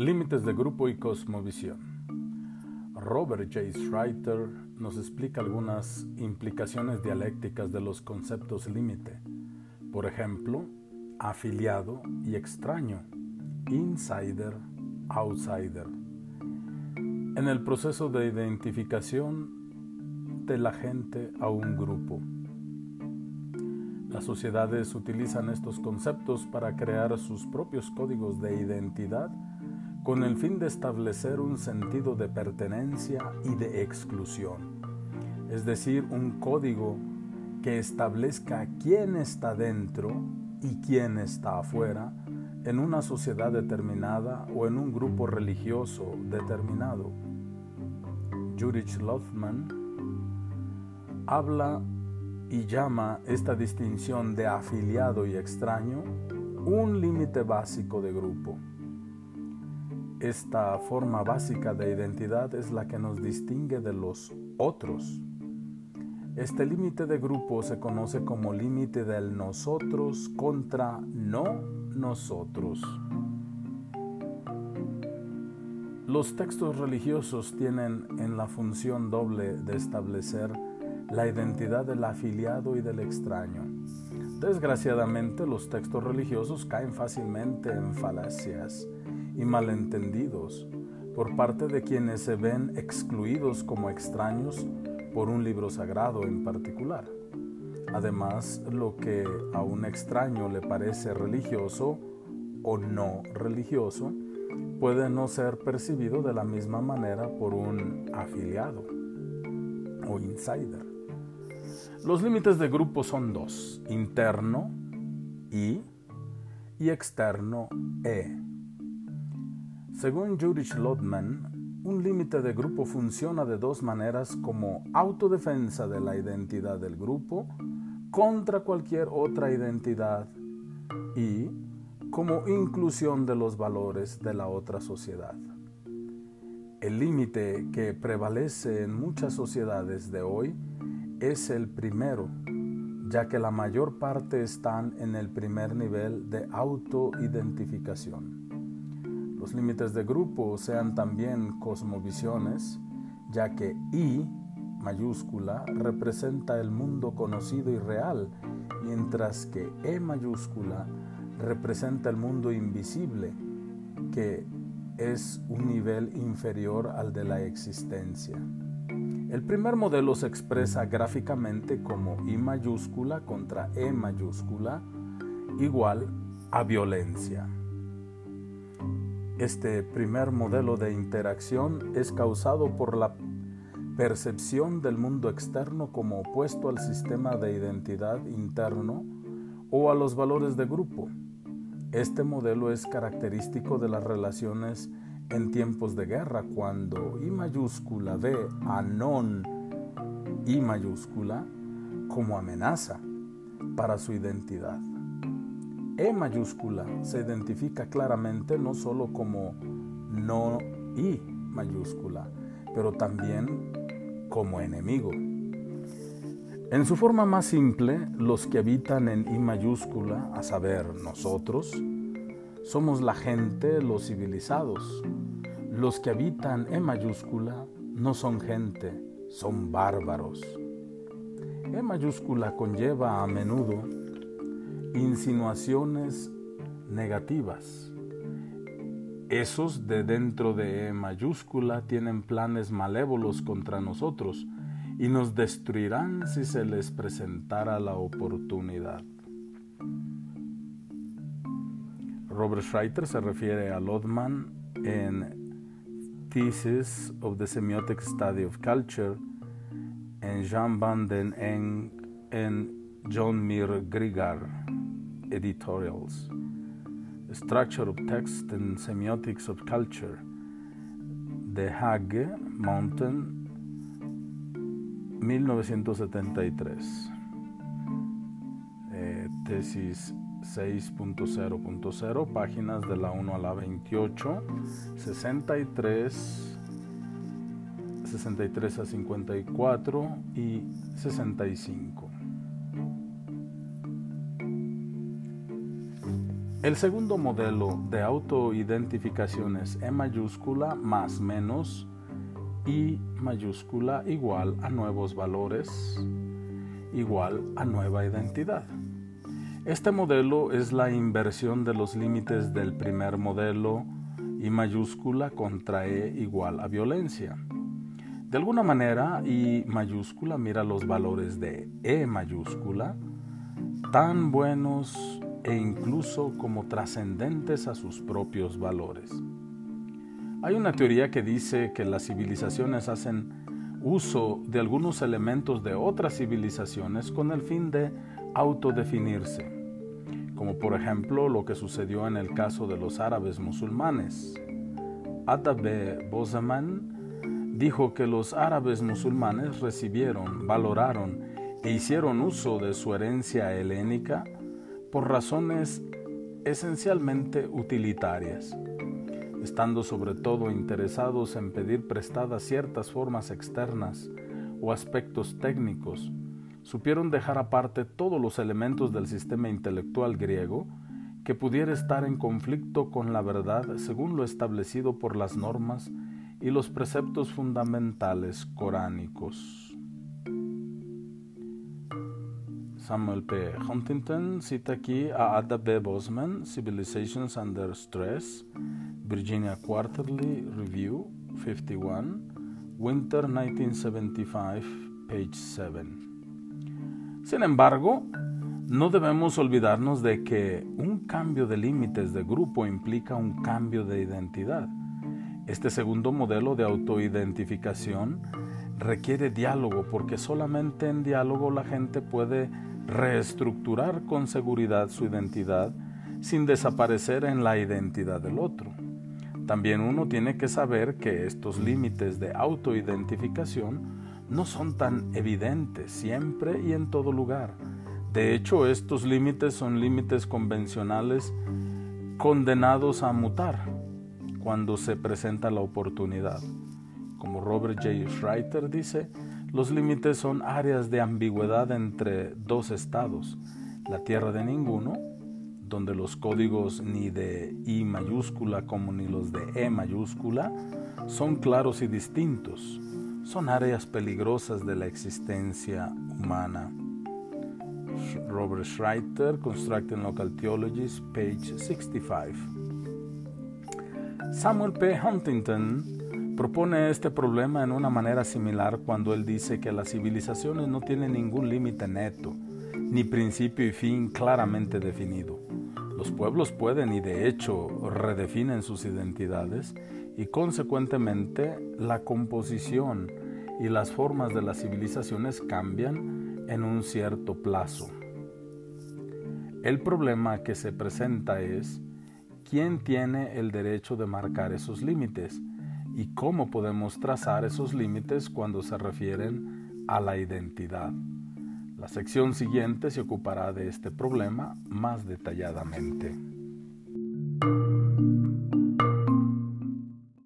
Límites de grupo y cosmovisión. Robert J. Schreiter nos explica algunas implicaciones dialécticas de los conceptos límite. Por ejemplo, afiliado y extraño, insider, outsider. En el proceso de identificación de la gente a un grupo. Las sociedades utilizan estos conceptos para crear sus propios códigos de identidad con el fin de establecer un sentido de pertenencia y de exclusión, es decir, un código que establezca quién está dentro y quién está afuera en una sociedad determinada o en un grupo religioso determinado. Jurich Lothman habla y llama esta distinción de afiliado y extraño un límite básico de grupo. Esta forma básica de identidad es la que nos distingue de los otros. Este límite de grupo se conoce como límite del nosotros contra no nosotros. Los textos religiosos tienen en la función doble de establecer la identidad del afiliado y del extraño. Desgraciadamente los textos religiosos caen fácilmente en falacias y malentendidos por parte de quienes se ven excluidos como extraños por un libro sagrado en particular. Además, lo que a un extraño le parece religioso o no religioso puede no ser percibido de la misma manera por un afiliado o insider. Los límites de grupo son dos, interno I y externo E. Según Judith Lodman, un límite de grupo funciona de dos maneras como autodefensa de la identidad del grupo contra cualquier otra identidad y como inclusión de los valores de la otra sociedad. El límite que prevalece en muchas sociedades de hoy es el primero, ya que la mayor parte están en el primer nivel de autoidentificación. Los límites de grupo sean también cosmovisiones, ya que I mayúscula representa el mundo conocido y real, mientras que E mayúscula representa el mundo invisible, que es un nivel inferior al de la existencia. El primer modelo se expresa gráficamente como I mayúscula contra E mayúscula igual a violencia. Este primer modelo de interacción es causado por la percepción del mundo externo como opuesto al sistema de identidad interno o a los valores de grupo. Este modelo es característico de las relaciones en tiempos de guerra, cuando I mayúscula ve a non I mayúscula como amenaza para su identidad. E mayúscula se identifica claramente no solo como no I mayúscula, pero también como enemigo. En su forma más simple, los que habitan en I mayúscula, a saber, nosotros, somos la gente, los civilizados. Los que habitan en mayúscula no son gente, son bárbaros. E mayúscula conlleva a menudo insinuaciones negativas. Esos de dentro de E mayúscula tienen planes malévolos contra nosotros y nos destruirán si se les presentara la oportunidad. Robert Schreiter se refiere a Lodman en Thesis of the Semiotic Study of Culture, en Jean van den Eng, en John Mir Grigar Editorials, Structure of Text and Semiotics of Culture, The Hague Mountain, 1973. Eh, tesis 6.0.0, páginas de la 1 a la 28, 63, 63 a 54 y 65. El segundo modelo de autoidentificación es E mayúscula más menos I mayúscula igual a nuevos valores igual a nueva identidad. Este modelo es la inversión de los límites del primer modelo I mayúscula contra E igual a violencia. De alguna manera, I mayúscula mira los valores de E mayúscula tan buenos e incluso como trascendentes a sus propios valores. Hay una teoría que dice que las civilizaciones hacen uso de algunos elementos de otras civilizaciones con el fin de autodefinirse, como por ejemplo lo que sucedió en el caso de los árabes musulmanes. Adabe Bozeman dijo que los árabes musulmanes recibieron, valoraron e hicieron uso de su herencia helénica por razones esencialmente utilitarias, estando sobre todo interesados en pedir prestadas ciertas formas externas o aspectos técnicos, supieron dejar aparte todos los elementos del sistema intelectual griego que pudiera estar en conflicto con la verdad según lo establecido por las normas y los preceptos fundamentales coránicos. Samuel P. Huntington cita aquí a Ada B. Bosman, Civilizations Under Stress, Virginia Quarterly Review, 51, Winter 1975, page 7. Sin embargo, no debemos olvidarnos de que un cambio de límites de grupo implica un cambio de identidad. Este segundo modelo de autoidentificación requiere diálogo porque solamente en diálogo la gente puede reestructurar con seguridad su identidad sin desaparecer en la identidad del otro. También uno tiene que saber que estos límites de autoidentificación no son tan evidentes siempre y en todo lugar. De hecho, estos límites son límites convencionales condenados a mutar cuando se presenta la oportunidad. Como Robert J. Schreiter dice, los límites son áreas de ambigüedad entre dos estados, la tierra de ninguno, donde los códigos ni de I mayúscula como ni los de E mayúscula son claros y distintos, son áreas peligrosas de la existencia humana. Robert Schreiter, Constructing Local Theologies, page 65. Samuel P. Huntington propone este problema en una manera similar cuando él dice que las civilizaciones no tienen ningún límite neto, ni principio y fin claramente definido. Los pueblos pueden y de hecho redefinen sus identidades y consecuentemente la composición y las formas de las civilizaciones cambian en un cierto plazo. El problema que se presenta es quién tiene el derecho de marcar esos límites y cómo podemos trazar esos límites cuando se refieren a la identidad. La sección siguiente se ocupará de este problema más detalladamente.